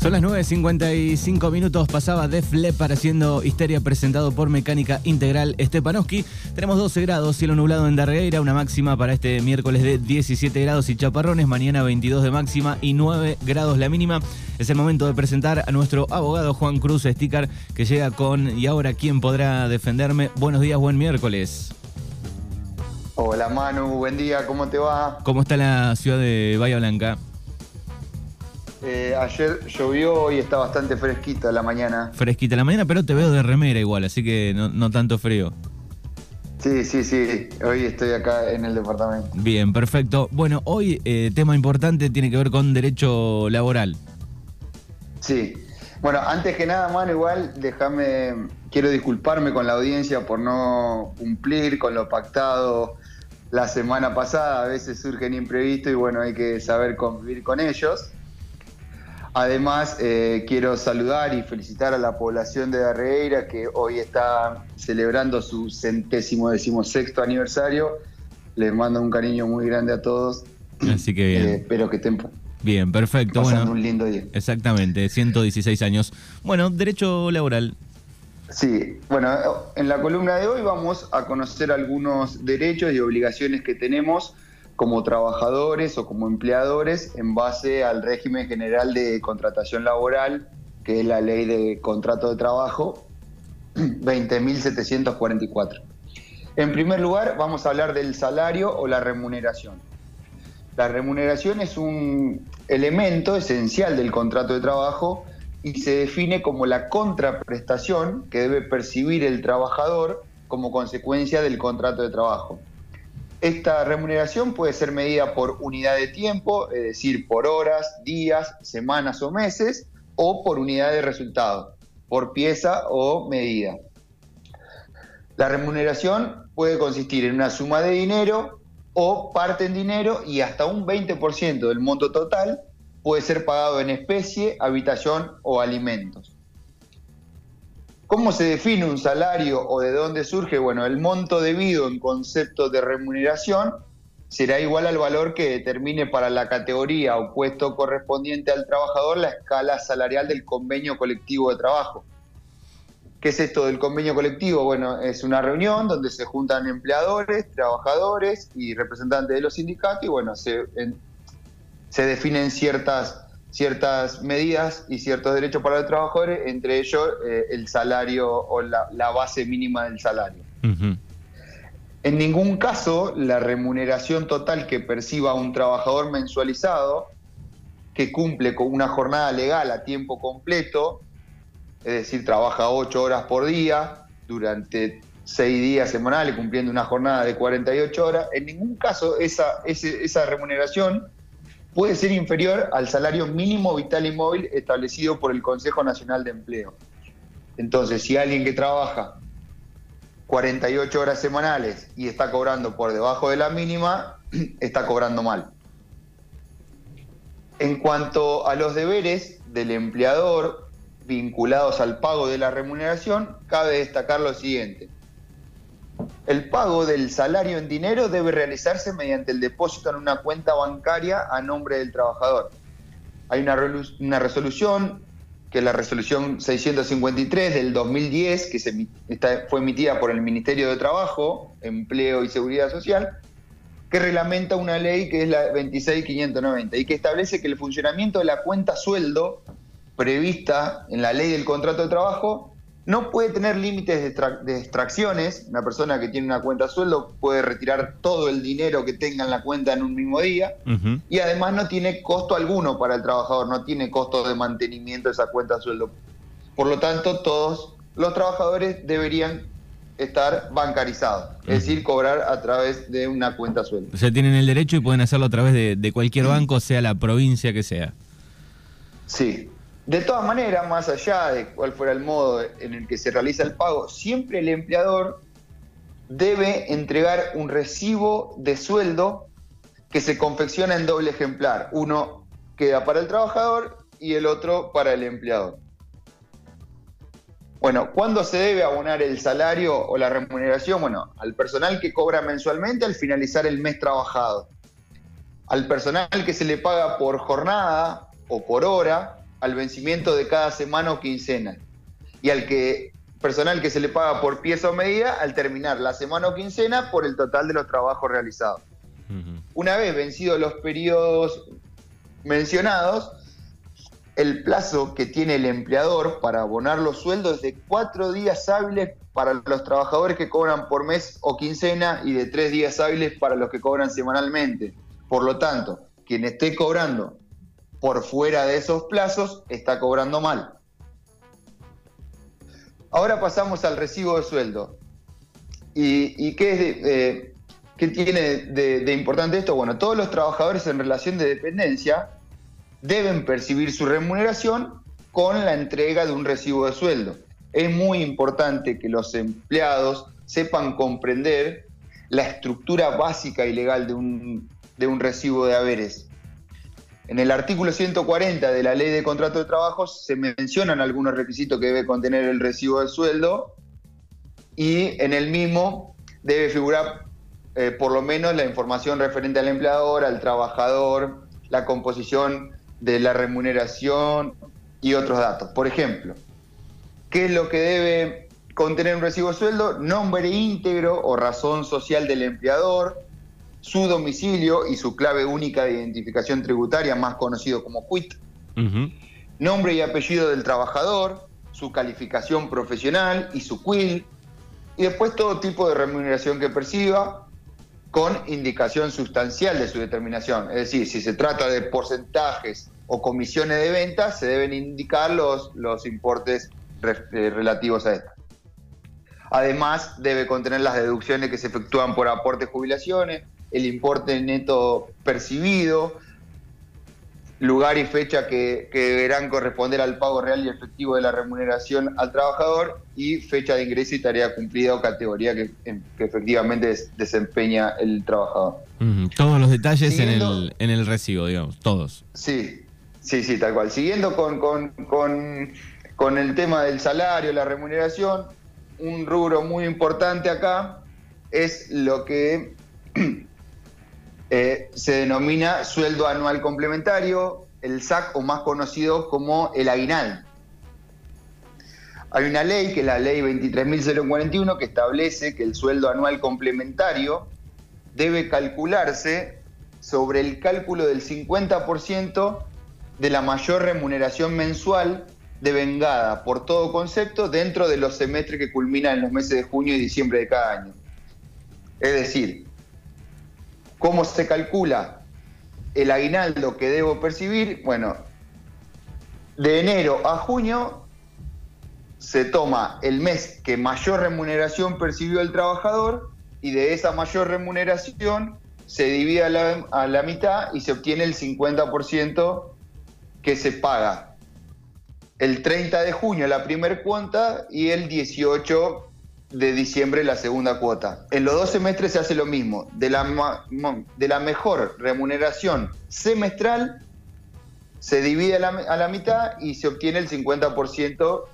Son las 9.55 minutos, pasaba Def Leppard haciendo Histeria presentado por Mecánica Integral Stepanowski. Tenemos 12 grados, cielo nublado en Darreira, una máxima para este miércoles de 17 grados y chaparrones, mañana 22 de máxima y 9 grados la mínima. Es el momento de presentar a nuestro abogado Juan Cruz Sticker que llega con ¿Y ahora quién podrá defenderme? Buenos días, buen miércoles. Hola Manu, buen día, ¿cómo te va? ¿Cómo está la ciudad de Bahía Blanca? Eh, ayer llovió y está bastante fresquita la mañana. Fresquita la mañana, pero te veo de remera igual, así que no, tanto frío. Sí, sí, sí. Hoy estoy acá en el departamento. Bien, perfecto. Bueno, hoy eh, tema importante tiene que ver con derecho laboral. Sí. Bueno, antes que nada, Manu, igual déjame, quiero disculparme con la audiencia por no cumplir con lo pactado la semana pasada. A veces surgen imprevistos y bueno, hay que saber convivir con ellos. Además, eh, quiero saludar y felicitar a la población de Darreira que hoy está celebrando su centésimo decimosexto aniversario. Les mando un cariño muy grande a todos. Así que bien. Eh, espero que estén bien, perfecto. Pasando un lindo día. Exactamente, 116 años. Bueno, derecho laboral. Sí, bueno, en la columna de hoy vamos a conocer algunos derechos y obligaciones que tenemos como trabajadores o como empleadores en base al régimen general de contratación laboral, que es la ley de contrato de trabajo 20.744. En primer lugar, vamos a hablar del salario o la remuneración. La remuneración es un elemento esencial del contrato de trabajo y se define como la contraprestación que debe percibir el trabajador como consecuencia del contrato de trabajo. Esta remuneración puede ser medida por unidad de tiempo, es decir, por horas, días, semanas o meses, o por unidad de resultado, por pieza o medida. La remuneración puede consistir en una suma de dinero o parte en dinero y hasta un 20% del monto total puede ser pagado en especie, habitación o alimentos. ¿Cómo se define un salario o de dónde surge? Bueno, el monto debido en concepto de remuneración será igual al valor que determine para la categoría o puesto correspondiente al trabajador la escala salarial del convenio colectivo de trabajo. ¿Qué es esto del convenio colectivo? Bueno, es una reunión donde se juntan empleadores, trabajadores y representantes de los sindicatos y bueno, se, se definen ciertas ciertas medidas y ciertos derechos para los trabajadores, entre ellos eh, el salario o la, base mínima del salario. En ningún caso la remuneración total que perciba un trabajador mensualizado, que cumple con una jornada legal a tiempo completo, es decir, trabaja ocho horas por día durante seis días semanales, cumpliendo una jornada de 48 horas, en ningún caso esa, esa remuneración puede ser inferior al salario mínimo vital y móvil establecido por el Consejo Nacional de Empleo. Entonces, si alguien que trabaja 48 horas semanales y está cobrando por debajo de la mínima, está cobrando mal. En cuanto a los deberes del empleador vinculados al pago de la remuneración, cabe destacar lo siguiente. El pago del salario en dinero debe realizarse mediante el depósito en una cuenta bancaria a nombre del trabajador. Hay una, resolución, que es la resolución 653 del 2010, que se, fue emitida por el Ministerio de Trabajo, Empleo y Seguridad Social, que reglamenta una ley que es la 26590 y que establece que el funcionamiento de la cuenta sueldo prevista en la ley del contrato de trabajo no puede tener límites de, extracciones. Una persona que tiene una cuenta sueldo puede retirar todo el dinero que tenga en la cuenta en un mismo día. Y además no tiene costo alguno para el trabajador, no tiene costo de mantenimiento de esa cuenta sueldo. Por lo tanto, todos los trabajadores deberían estar bancarizados, es decir, cobrar a través de una cuenta sueldo. O sea, tienen el derecho y pueden hacerlo a través de, de cualquier banco, sea la provincia que sea. Sí, de todas maneras, más allá de cuál fuera el modo en el que se realiza el pago, siempre el empleador debe entregar un recibo de sueldo que se confecciona en doble ejemplar. Uno queda para el trabajador y el otro para el empleador. Bueno, ¿cuándo se debe abonar el salario o la remuneración? Bueno, al personal que cobra mensualmente al finalizar el mes trabajado. Al personal que se le paga por jornada o por hora al vencimiento de cada semana o quincena. Y al que personal que se le paga por pieza o medida al terminar la semana o quincena por el total de los trabajos realizados. Una vez vencidos los periodos mencionados, el plazo que tiene el empleador para abonar los sueldos es de cuatro días hábiles para los trabajadores que cobran por mes o quincena y de tres días hábiles para los que cobran semanalmente. Por lo tanto, quien esté cobrando por fuera de esos plazos está cobrando mal. Ahora pasamos al recibo de sueldo. ¿Y, qué, tiene de, importante esto? Bueno, todos los trabajadores en relación de dependencia deben percibir su remuneración con la entrega de un recibo de sueldo. Es muy importante que los empleados sepan comprender la estructura básica y legal de un, de un recibo de haberes. En el artículo 140 de la Ley de Contrato de Trabajo se mencionan algunos requisitos que debe contener el recibo de sueldo y en el mismo debe figurar eh, por lo menos la información referente al empleador, al trabajador, la composición de la remuneración y otros datos. Por ejemplo, ¿qué es lo que debe contener un recibo de sueldo? Nombre íntegro o razón social del empleador, su domicilio y su clave única de identificación tributaria, más conocido como QUIT, nombre y apellido del trabajador, su calificación profesional y su QUIL, y después todo tipo de remuneración que perciba con indicación sustancial de su determinación. Es decir, si se trata de porcentajes o comisiones de ventas, se deben indicar los, los importes eh, relativos a esto. Además, debe contener las deducciones que se efectúan por aportes jubilaciones, el importe neto percibido, lugar y fecha que, deberán corresponder al pago real y efectivo de la remuneración al trabajador y fecha de ingreso y tarea cumplida o categoría que, efectivamente desempeña el trabajador. Todos los detalles en, el, en el recibo, digamos, todos. Sí, sí, sí, tal cual. Siguiendo con, con, con, con el tema del salario, la remuneración, un rubro muy importante acá es lo que Eh, se denomina sueldo anual complementario, el SAC o más conocido como el aguinal. Hay una ley, que es la ley 23.041, que establece que el sueldo anual complementario debe calcularse sobre el cálculo del 50% de la mayor remuneración mensual devengada por todo concepto dentro de los semestres que culminan en los meses de junio y diciembre de cada año. Es decir, ¿Cómo se calcula el aguinaldo que debo percibir? Bueno, de enero a junio se toma el mes que mayor remuneración percibió el trabajador y de esa mayor remuneración se divide a la, mitad y se obtiene el 50% que se paga. El 30 de junio la primera cuenta y el 18 de diciembre la segunda cuota. En los dos semestres se hace lo mismo. De la, de la mejor remuneración semestral se divide a la, mitad y se obtiene el 50%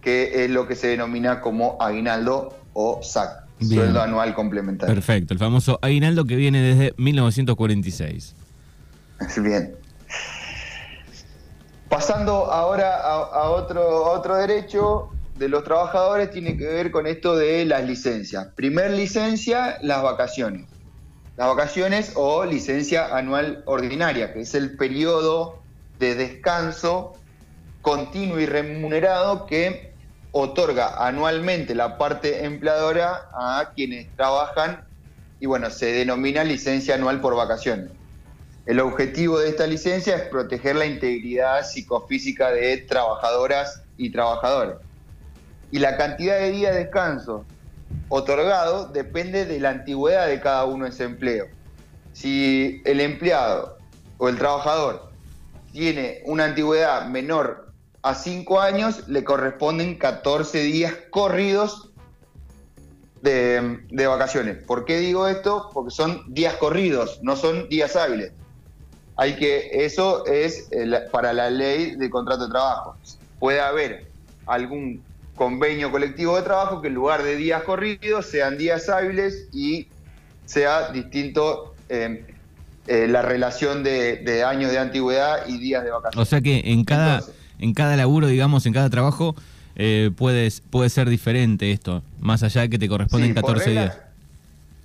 que es lo que se denomina como aguinaldo o SAC, sueldo anual complementario. Perfecto, el famoso aguinaldo que viene desde 1946. Bien. Pasando ahora a, otro, a otro derecho, de los trabajadores tiene que ver con esto de las licencias. Primer licencia, las vacaciones. Las vacaciones o licencia anual ordinaria, que es el periodo de descanso continuo y remunerado que otorga anualmente la parte empleadora a quienes trabajan y bueno, se denomina licencia anual por vacaciones. El objetivo de esta licencia es proteger la integridad psicofísica de trabajadoras y trabajadores y la cantidad de días de descanso otorgado depende de la antigüedad de cada uno de ese empleo. Si el empleado o el trabajador tiene una antigüedad menor a 5 años, le corresponden 14 días corridos de, vacaciones. ¿Por qué digo esto? Porque son días corridos, no son días hábiles. Hay que, eso es para la ley de contrato de trabajo. Puede haber algún convenio colectivo de trabajo que en lugar de días corridos sean días hábiles y sea distinto eh, eh, la relación de, años de antigüedad y días de vacaciones. O sea que en cada, en cada laburo, digamos, en cada trabajo, eh, puede, puede ser diferente esto, más allá de que te corresponden 14 días.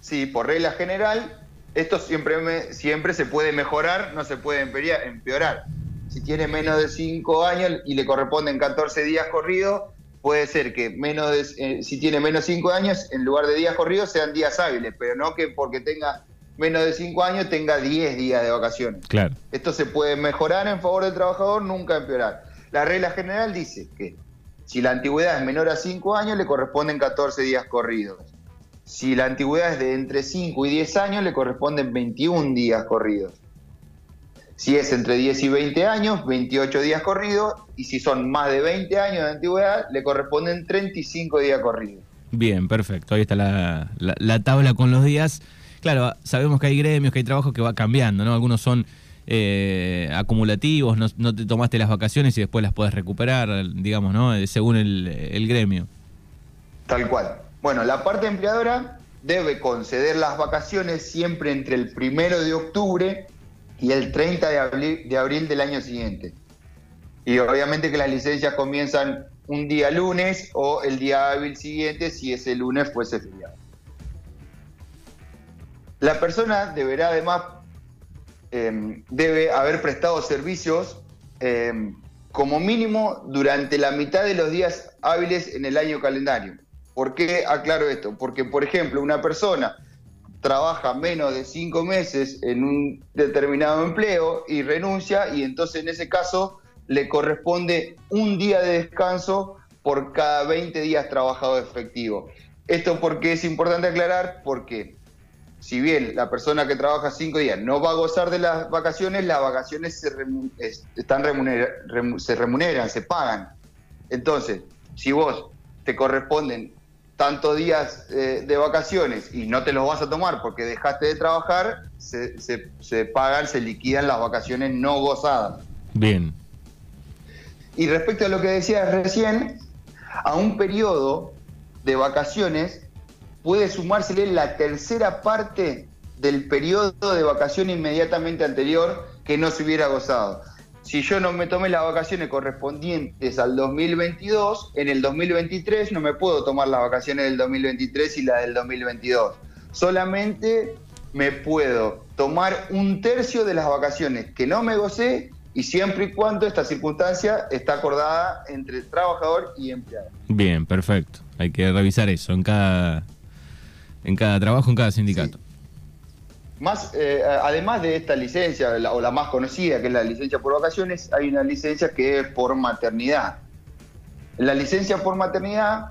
Sí, por regla general, esto siempre, siempre se puede mejorar, no se puede empeorar. Si tiene menos de 5 años y le corresponden 14 días corridos, puede ser que menos de, eh, si tiene menos de 5 años, en lugar de días corridos sean días hábiles, pero no que porque tenga menos de 5 años tenga 10 días de vacaciones. Claro. Esto se puede mejorar en favor del trabajador, nunca empeorar. La regla general dice que si la antigüedad es menor a 5 años, le corresponden 14 días corridos. Si la antigüedad es de entre 5 y 10 años, le corresponden 21 días corridos. Si es entre 10 y 20 años, 28 días corridos. Y si son más de 20 años de antigüedad, le corresponden 35 días corridos. Bien, perfecto. Ahí está la, tabla con los días. Claro, sabemos que hay gremios, que hay trabajos que va cambiando, ¿no? Algunos son eh, acumulativos, no, te tomaste las vacaciones y después las puedes recuperar, digamos, ¿no? Eh, según el, el gremio. Tal cual. Bueno, la parte empleadora debe conceder las vacaciones siempre entre el primero de octubre y el 30 de abril, del año siguiente. Y obviamente que las licencias comienzan un día lunes o el día hábil siguiente si ese lunes fuese feriado. La persona deberá además, em, debe haber prestado servicios em, como mínimo durante la mitad de los días hábiles en el año calendario. ¿Por qué aclaro esto? Porque, por ejemplo, una persona trabaja menos de cinco meses en un determinado empleo y renuncia y entonces en ese caso le corresponde un día de descanso por cada 20 días trabajado efectivo. Esto porque es importante aclarar porque si bien la persona que trabaja cinco días no va a gozar de las vacaciones, las vacaciones se, están se remuneran, se pagan. Entonces, si vos te corresponden tantos días eh, de vacaciones y no te los vas a tomar porque dejaste de trabajar, se, pagan, se liquidan las vacaciones no gozadas. Bien. Y respecto a lo que decías recién, a un periodo de vacaciones puede sumársele la tercera parte del periodo de vacación inmediatamente anterior que no se hubiera gozado si yo no me tomé las vacaciones correspondientes al 2022, en el 2023 no me puedo tomar las vacaciones del 2023 y la del 2022. Solamente me puedo tomar un tercio de las vacaciones que no me gocé y siempre y cuando esta circunstancia está acordada entre trabajador y empleado. Bien, perfecto. Hay que revisar eso en cada, en cada trabajo, en cada sindicato. Más, eh, además de esta licencia, o la más conocida, que es la licencia por vacaciones, hay una licencia que es por maternidad. La licencia por maternidad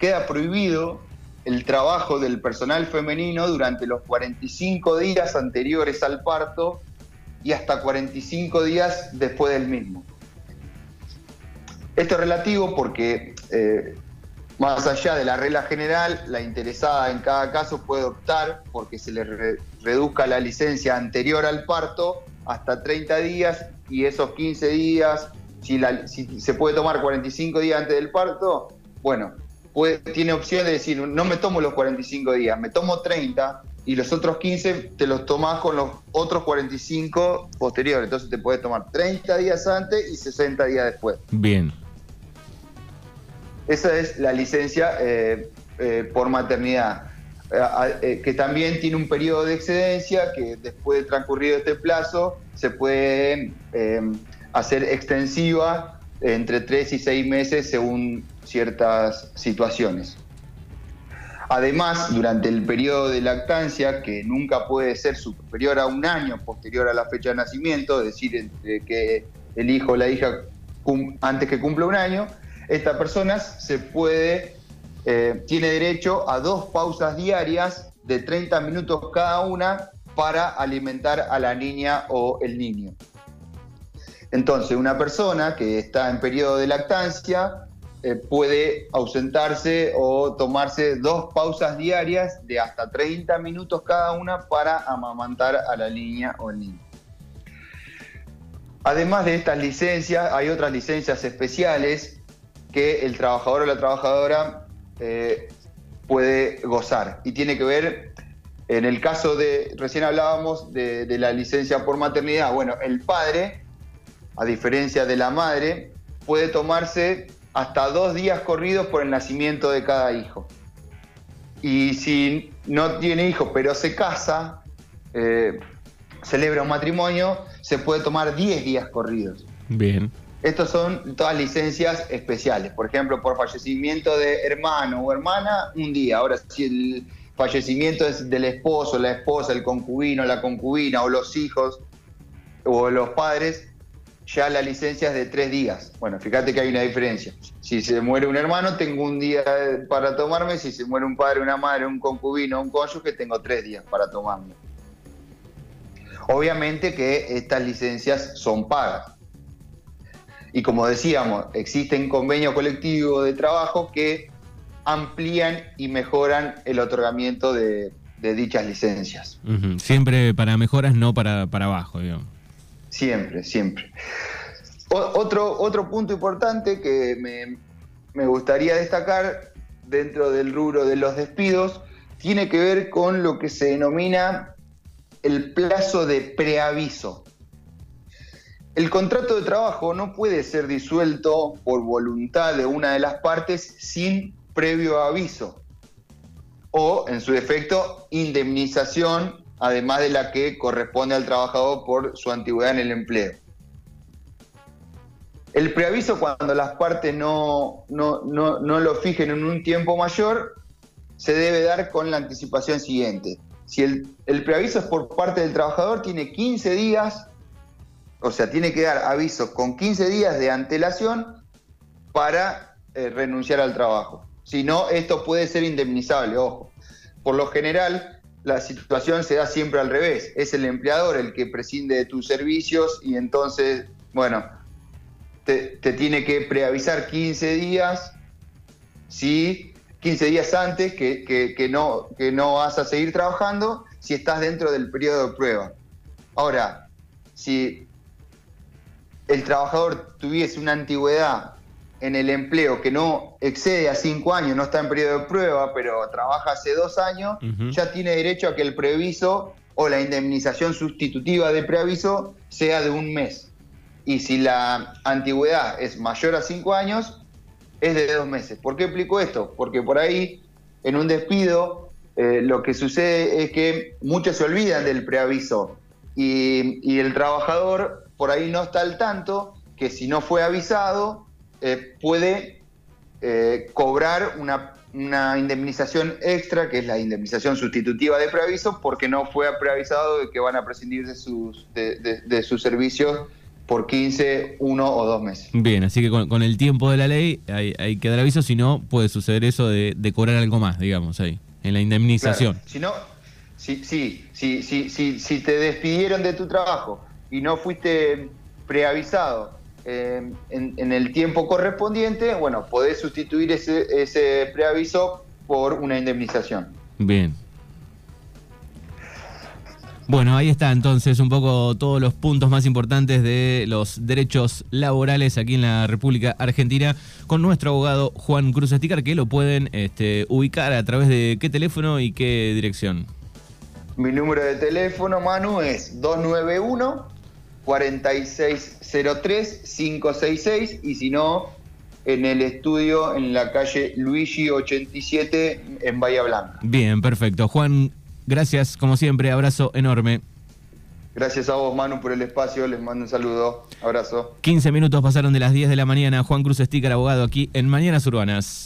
queda prohibido el trabajo del personal femenino durante los 45 días anteriores al parto y hasta 45 días después del mismo. Esto es relativo porque eh, más allá de la regla general, la interesada en cada caso puede optar porque se le reduzca la licencia anterior al parto hasta 30 días y esos 15 días, si, se puede tomar 45 días antes del parto, bueno, tiene opción de decir, no me tomo los 45 días, me tomo 30 y los otros 15 te los tomas con los otros 45 posteriores. Entonces te puedes tomar 30 días antes y 60 días después. Bien. Esa es la licencia eh, eh, por maternidad, eh, que también tiene un periodo de excedencia que después de transcurrido este plazo se puede hacer extensiva entre tres y seis meses según ciertas situaciones. Además, durante el periodo de lactancia, que nunca puede ser superior a un año posterior a la fecha de nacimiento, es decir, entre que el hijo o la hija antes que cumpla un año, esta persona se puede, eh, tiene derecho a dos pausas diarias de 30 minutos cada una para alimentar a la niña o el niño. Entonces, una persona que está en periodo de lactancia eh, puede ausentarse o tomarse dos pausas diarias de hasta 30 minutos cada una para amamantar a la niña o el niño. Además de estas licencias, hay otras licencias especiales que el trabajador o la trabajadora eh, puede gozar. Y tiene que ver, en el caso de, recién hablábamos de, la licencia por maternidad, bueno, el padre, a diferencia de la madre, puede tomarse hasta dos días corridos por el nacimiento de cada hijo. Y si no tiene hijos pero se casa, eh, celebra un matrimonio, se puede tomar 10 días corridos. Bien. Estos son todas licencias especiales. Por ejemplo, por fallecimiento de hermano o hermana, un día. Ahora, si el fallecimiento es del esposo, la esposa, el concubino, la concubina o los hijos o los padres, ya la licencia es de tres días. Bueno, fíjate que hay una diferencia. Si se muere un hermano, tengo un día para tomarme. Si se muere un padre, una madre, un concubino, un cónyuge, tengo tres días para tomarme. Obviamente que estas licencias son pagas. Y como decíamos, existen convenios colectivos de trabajo que amplían y mejoran el otorgamiento de, dichas licencias. Siempre para mejoras, no para, para abajo, digamos. Siempre, siempre. otro, otro punto importante que me, me gustaría destacar dentro del rubro de los despidos tiene que ver con lo que se denomina el plazo de preaviso. El contrato de trabajo no puede ser disuelto por voluntad de una de las partes sin previo aviso o, en su defecto, indemnización, además de la que corresponde al trabajador por su antigüedad en el empleo. El preaviso, cuando las partes no, no, lo fijen en un tiempo mayor, se debe dar con la anticipación siguiente. Si el, el, preaviso es por parte del trabajador, tiene 15 días, o sea, tiene que dar aviso con 15 días de antelación para eh, renunciar al trabajo. Si no, esto puede ser indemnizable, ojo. Por lo general, la situación se da siempre al revés. Es el empleador el que prescinde de tus servicios y entonces, bueno, te, tiene que preavisar 15 días, ¿sí? 15 días antes que, no, que no vas a seguir trabajando si estás dentro del periodo de prueba. Ahora, si el trabajador tuviese una antigüedad en el empleo que no excede a cinco años, no está en periodo de prueba, pero trabaja hace dos años, ya tiene derecho a que el preaviso o la indemnización sustitutiva de preaviso sea de un mes. Y si la antigüedad es mayor a cinco años, es de dos meses. ¿Por qué explico esto? Porque por ahí, en un despido, eh, lo que sucede es que muchos se olvidan del preaviso y, y el trabajador por ahí no está al tanto que si no fue avisado, eh, puede eh, cobrar una, indemnización extra, que es la indemnización sustitutiva de preaviso, porque no fue preavisado de que van a prescindir de sus, de, sus servicios por 15, 1 o 2 meses. Bien, así que con, el tiempo de la ley hay, que dar aviso, si no puede suceder eso de, cobrar algo más, digamos, ahí, en la indemnización. si no, si, si, si, si, si te despidieron de tu trabajo y no fuiste preavisado eh, en, el tiempo correspondiente, bueno, podés sustituir ese, ese preaviso por una indemnización. Bien. Bueno, ahí está entonces un poco todos los puntos más importantes de los derechos laborales aquí en la República Argentina con nuestro abogado Juan Cruz Esticar, que lo pueden este, ubicar a través de qué teléfono y qué dirección. Mi número de teléfono, Manu, es 291 4603-566 y si no, en el estudio en la calle Luigi 87 en Bahía Blanca. Bien, perfecto. Juan, gracias como siempre, abrazo enorme. Gracias a vos, Manu, por el espacio. Les mando un saludo. Abrazo. 15 minutos pasaron de las 10 de la mañana. Juan Cruz Estícar, abogado, aquí en Mañanas Urbanas.